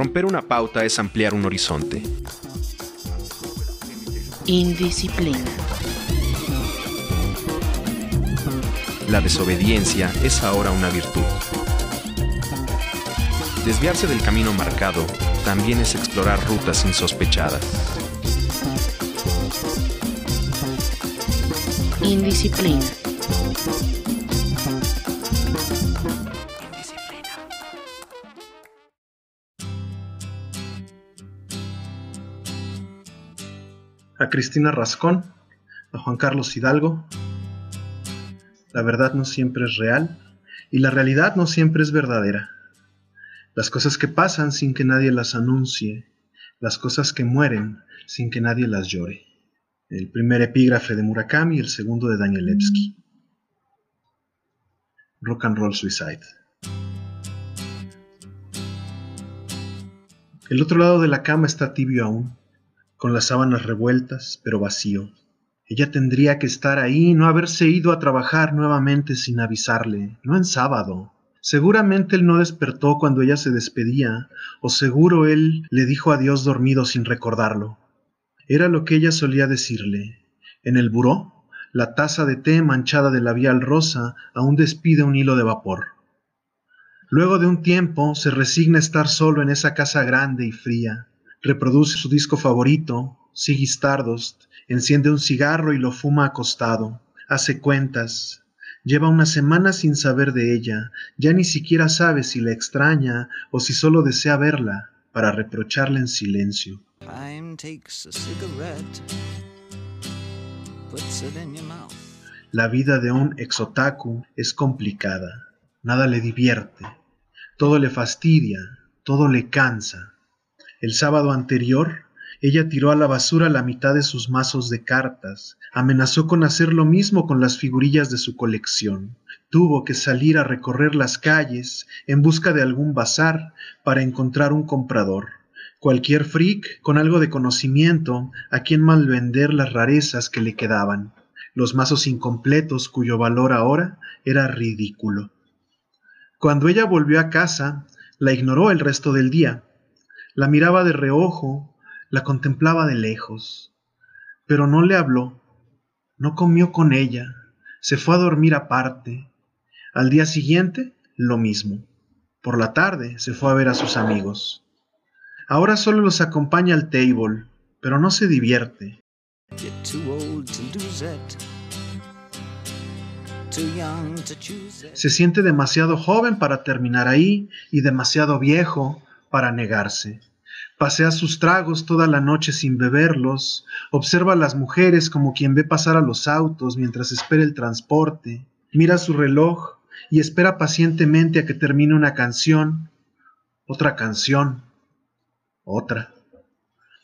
Romper una pauta es ampliar un horizonte. Indisciplina. La desobediencia es ahora una virtud. Desviarse del camino marcado también es explorar rutas insospechadas. Indisciplina. A Cristina Rascón, a Juan Carlos Hidalgo. La verdad no siempre es real y la realidad no siempre es verdadera. Las cosas que pasan sin que nadie las anuncie, las cosas que mueren sin que nadie las llore. El primer epígrafe de Murakami y el segundo de Danielewski. Rock and Roll Suicide. El otro lado de la cama está tibio aún con las sábanas revueltas, pero vacío. Ella tendría que estar ahí no haberse ido a trabajar nuevamente sin avisarle, no en sábado. Seguramente él no despertó cuando ella se despedía, o seguro él le dijo adiós dormido sin recordarlo. Era lo que ella solía decirle. En el buró, la taza de té manchada de labial rosa aún despide un hilo de vapor. Luego de un tiempo se resigna a estar solo en esa casa grande y fría, reproduce su disco favorito, Ziggy Stardust, enciende un cigarro y lo fuma acostado, hace cuentas, lleva una semana sin saber de ella, ya ni siquiera sabe si la extraña o si solo desea verla para reprocharla en silencio. La vida de un exotaku es complicada, nada le divierte, todo le fastidia, todo le cansa. El sábado anterior, ella tiró a la basura la mitad de sus mazos de cartas, amenazó con hacer lo mismo con las figurillas de su colección. Tuvo que salir a recorrer las calles en busca de algún bazar para encontrar un comprador. Cualquier freak con algo de conocimiento a quien malvender las rarezas que le quedaban. Los mazos incompletos cuyo valor ahora era ridículo. Cuando ella volvió a casa, la ignoró el resto del día la miraba de reojo, la contemplaba de lejos, pero no le habló, no comió con ella, se fue a dormir aparte. Al día siguiente, lo mismo. Por la tarde se fue a ver a sus amigos. Ahora solo los acompaña al table, pero no se divierte. Se siente demasiado joven para terminar ahí y demasiado viejo para negarse. Pasea sus tragos toda la noche sin beberlos, observa a las mujeres como quien ve pasar a los autos mientras espera el transporte, mira su reloj y espera pacientemente a que termine una canción, otra canción, otra.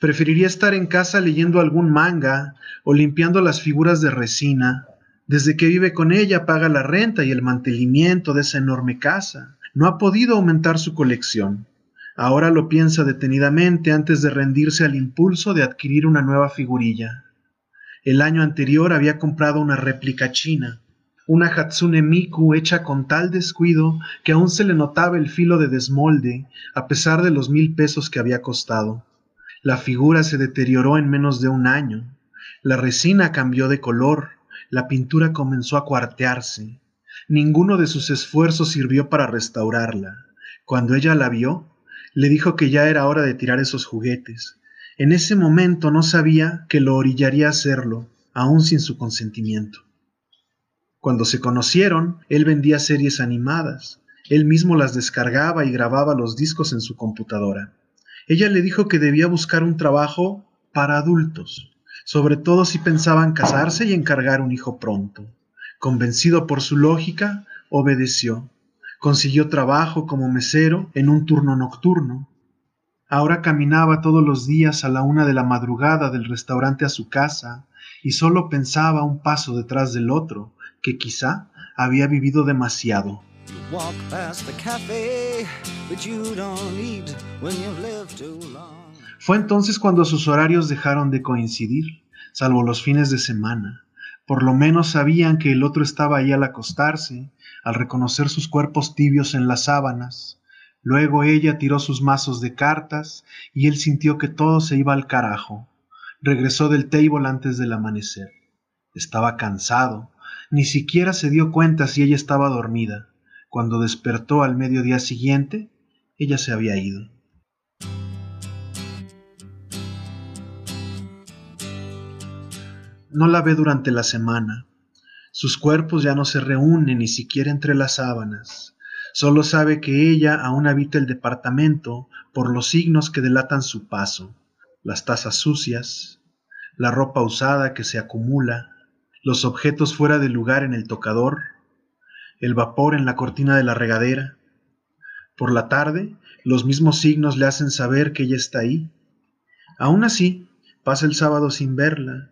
Preferiría estar en casa leyendo algún manga o limpiando las figuras de resina. Desde que vive con ella paga la renta y el mantenimiento de esa enorme casa. No ha podido aumentar su colección. Ahora lo piensa detenidamente antes de rendirse al impulso de adquirir una nueva figurilla. El año anterior había comprado una réplica china, una Hatsune Miku hecha con tal descuido que aún se le notaba el filo de desmolde, a pesar de los mil pesos que había costado. La figura se deterioró en menos de un año. La resina cambió de color, la pintura comenzó a cuartearse. Ninguno de sus esfuerzos sirvió para restaurarla. Cuando ella la vio, le dijo que ya era hora de tirar esos juguetes. En ese momento no sabía que lo orillaría a hacerlo, aún sin su consentimiento. Cuando se conocieron, él vendía series animadas. Él mismo las descargaba y grababa los discos en su computadora. Ella le dijo que debía buscar un trabajo para adultos, sobre todo si pensaban casarse y encargar un hijo pronto. Convencido por su lógica, obedeció Consiguió trabajo como mesero en un turno nocturno. Ahora caminaba todos los días a la una de la madrugada del restaurante a su casa y solo pensaba un paso detrás del otro, que quizá había vivido demasiado. Fue entonces cuando sus horarios dejaron de coincidir, salvo los fines de semana. Por lo menos sabían que el otro estaba ahí al acostarse al reconocer sus cuerpos tibios en las sábanas. Luego ella tiró sus mazos de cartas y él sintió que todo se iba al carajo. Regresó del table antes del amanecer. Estaba cansado. Ni siquiera se dio cuenta si ella estaba dormida. Cuando despertó al mediodía siguiente, ella se había ido. No la ve durante la semana. Sus cuerpos ya no se reúnen ni siquiera entre las sábanas. Solo sabe que ella aún habita el departamento por los signos que delatan su paso, las tazas sucias, la ropa usada que se acumula, los objetos fuera de lugar en el tocador, el vapor en la cortina de la regadera. Por la tarde, los mismos signos le hacen saber que ella está ahí. Aún así, pasa el sábado sin verla,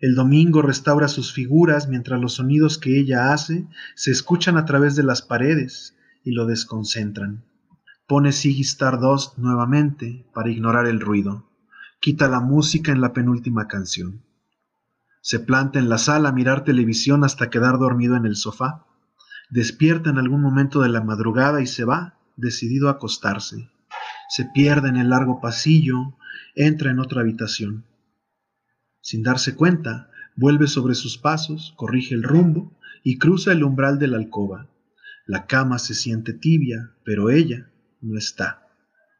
el domingo restaura sus figuras mientras los sonidos que ella hace se escuchan a través de las paredes y lo desconcentran. Pone Siggy Stardust nuevamente para ignorar el ruido. Quita la música en la penúltima canción. Se planta en la sala a mirar televisión hasta quedar dormido en el sofá. Despierta en algún momento de la madrugada y se va, decidido a acostarse. Se pierde en el largo pasillo, entra en otra habitación. Sin darse cuenta, vuelve sobre sus pasos, corrige el rumbo y cruza el umbral de la alcoba. La cama se siente tibia, pero ella no está.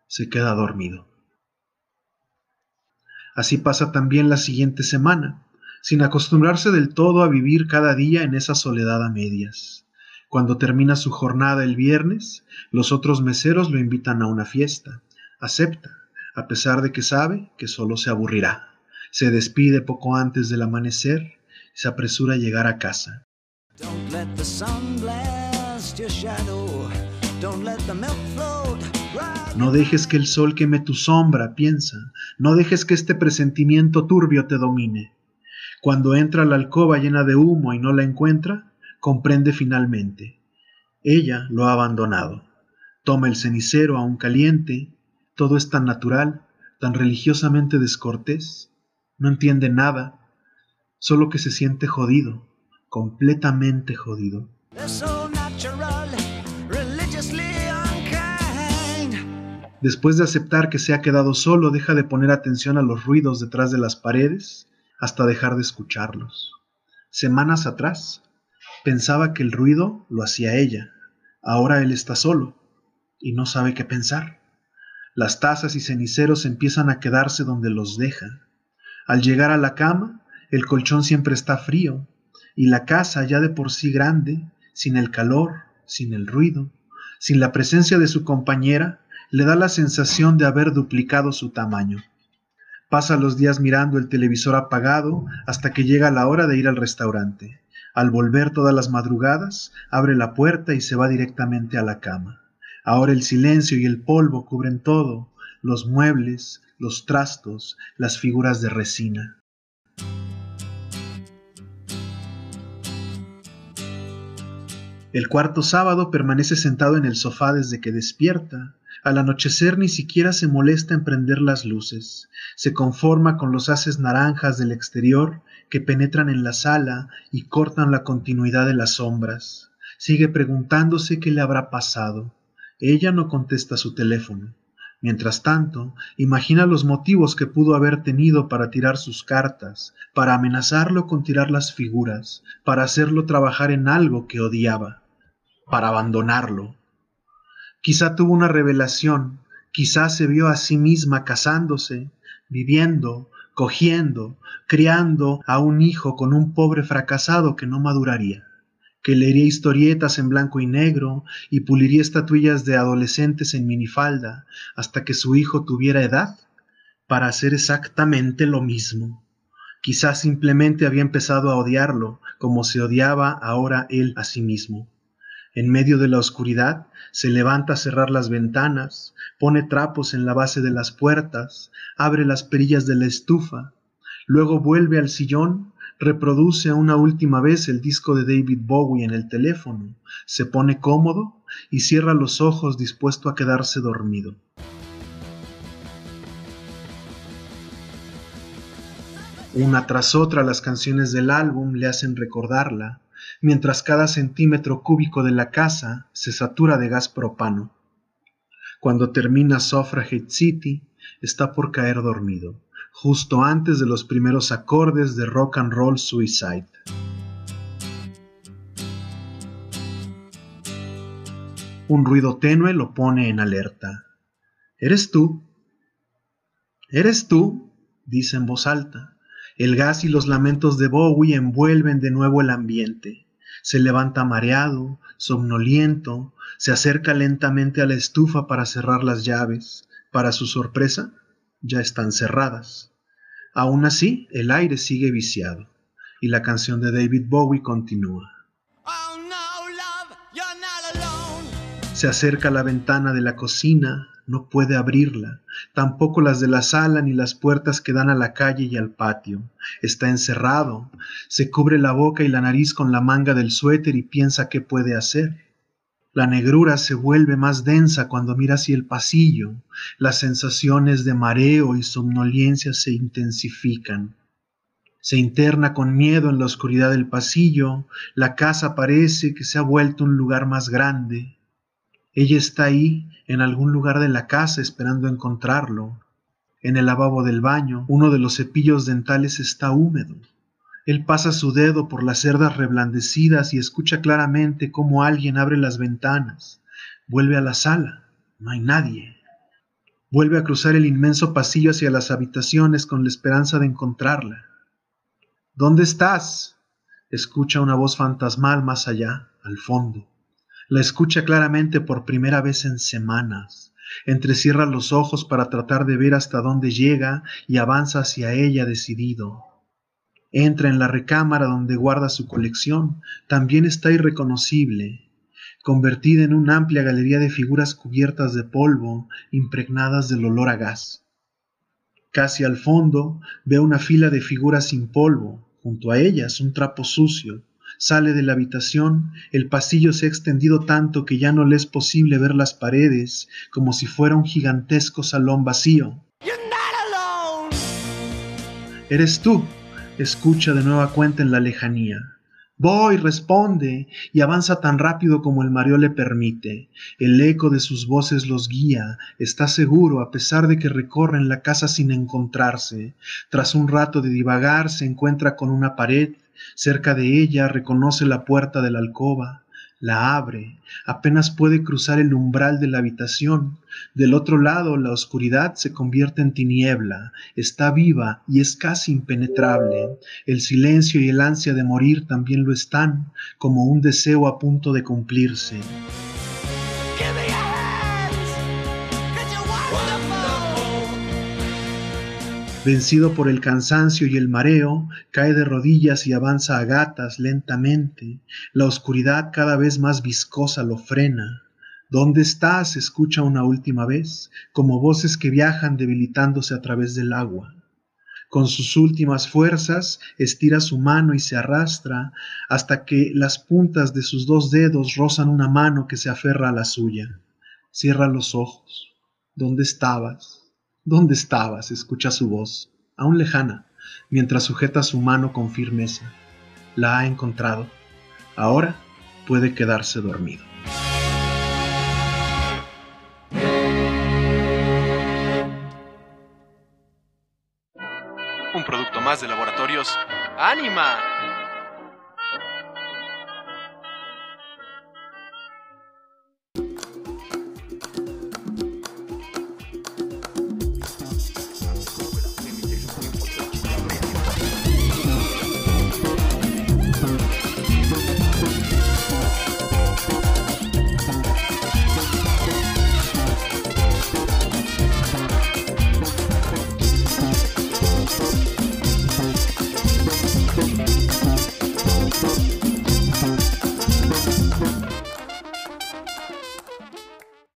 Se queda dormido. Así pasa también la siguiente semana, sin acostumbrarse del todo a vivir cada día en esa soledad a medias. Cuando termina su jornada el viernes, los otros meseros lo invitan a una fiesta. Acepta, a pesar de que sabe que solo se aburrirá. Se despide poco antes del amanecer y se apresura a llegar a casa. No dejes que el sol queme tu sombra, piensa. No dejes que este presentimiento turbio te domine. Cuando entra a la alcoba llena de humo y no la encuentra, comprende finalmente. Ella lo ha abandonado. Toma el cenicero aún caliente. Todo es tan natural, tan religiosamente descortés no entiende nada, solo que se siente jodido, completamente jodido. Después de aceptar que se ha quedado solo, deja de poner atención a los ruidos detrás de las paredes hasta dejar de escucharlos. Semanas atrás, pensaba que el ruido lo hacía ella. Ahora él está solo y no sabe qué pensar. Las tazas y ceniceros empiezan a quedarse donde los deja. Al llegar a la cama, el colchón siempre está frío, y la casa ya de por sí grande, sin el calor, sin el ruido, sin la presencia de su compañera, le da la sensación de haber duplicado su tamaño. Pasa los días mirando el televisor apagado hasta que llega la hora de ir al restaurante. Al volver todas las madrugadas, abre la puerta y se va directamente a la cama. Ahora el silencio y el polvo cubren todo, los muebles, los trastos, las figuras de resina. El cuarto sábado permanece sentado en el sofá desde que despierta. Al anochecer ni siquiera se molesta en prender las luces. Se conforma con los haces naranjas del exterior que penetran en la sala y cortan la continuidad de las sombras. Sigue preguntándose qué le habrá pasado. Ella no contesta su teléfono. Mientras tanto, imagina los motivos que pudo haber tenido para tirar sus cartas, para amenazarlo con tirar las figuras, para hacerlo trabajar en algo que odiaba, para abandonarlo. Quizá tuvo una revelación, quizá se vio a sí misma casándose, viviendo, cogiendo, criando a un hijo con un pobre fracasado que no maduraría que leería historietas en blanco y negro y puliría estatuillas de adolescentes en minifalda hasta que su hijo tuviera edad para hacer exactamente lo mismo. Quizás simplemente había empezado a odiarlo como se odiaba ahora él a sí mismo. En medio de la oscuridad se levanta a cerrar las ventanas, pone trapos en la base de las puertas, abre las perillas de la estufa, luego vuelve al sillón reproduce una última vez el disco de David Bowie en el teléfono, se pone cómodo y cierra los ojos dispuesto a quedarse dormido. Una tras otra las canciones del álbum le hacen recordarla, mientras cada centímetro cúbico de la casa se satura de gas propano. Cuando termina Suffragette City, está por caer dormido, justo antes de los primeros acordes de Rock and Roll Suicide. Un ruido tenue lo pone en alerta. ¿Eres tú? ¿Eres tú? dice en voz alta. El gas y los lamentos de Bowie envuelven de nuevo el ambiente. Se levanta mareado, somnoliento, se acerca lentamente a la estufa para cerrar las llaves. Para su sorpresa, ya están cerradas. Aún así, el aire sigue viciado y la canción de David Bowie continúa. Se acerca a la ventana de la cocina, no puede abrirla, tampoco las de la sala ni las puertas que dan a la calle y al patio. Está encerrado, se cubre la boca y la nariz con la manga del suéter y piensa qué puede hacer. La negrura se vuelve más densa cuando mira hacia el pasillo, las sensaciones de mareo y somnolencia se intensifican. Se interna con miedo en la oscuridad del pasillo, la casa parece que se ha vuelto un lugar más grande, ella está ahí, en algún lugar de la casa, esperando encontrarlo. En el lavabo del baño, uno de los cepillos dentales está húmedo. Él pasa su dedo por las cerdas reblandecidas y escucha claramente cómo alguien abre las ventanas. Vuelve a la sala. No hay nadie. Vuelve a cruzar el inmenso pasillo hacia las habitaciones con la esperanza de encontrarla. ¿Dónde estás? Escucha una voz fantasmal más allá, al fondo. La escucha claramente por primera vez en semanas. Entrecierra los ojos para tratar de ver hasta dónde llega y avanza hacia ella decidido. Entra en la recámara donde guarda su colección. También está irreconocible, convertida en una amplia galería de figuras cubiertas de polvo, impregnadas del olor a gas. Casi al fondo ve una fila de figuras sin polvo, junto a ellas un trapo sucio, Sale de la habitación, el pasillo se ha extendido tanto que ya no le es posible ver las paredes, como si fuera un gigantesco salón vacío. Eres tú, escucha de nueva cuenta en la lejanía. Voy, responde, y avanza tan rápido como el mareo le permite. El eco de sus voces los guía, está seguro, a pesar de que recorren la casa sin encontrarse. Tras un rato de divagar, se encuentra con una pared Cerca de ella reconoce la puerta de la alcoba, la abre, apenas puede cruzar el umbral de la habitación. Del otro lado la oscuridad se convierte en tiniebla, está viva y es casi impenetrable. El silencio y el ansia de morir también lo están, como un deseo a punto de cumplirse. Vencido por el cansancio y el mareo, cae de rodillas y avanza a gatas lentamente. La oscuridad cada vez más viscosa lo frena. ¿Dónde estás? escucha una última vez, como voces que viajan debilitándose a través del agua. Con sus últimas fuerzas estira su mano y se arrastra hasta que las puntas de sus dos dedos rozan una mano que se aferra a la suya. Cierra los ojos. ¿Dónde estabas? ¿Dónde estabas? escucha su voz, aún lejana, mientras sujeta su mano con firmeza. La ha encontrado. Ahora puede quedarse dormido. Un producto más de laboratorios. ¡Anima!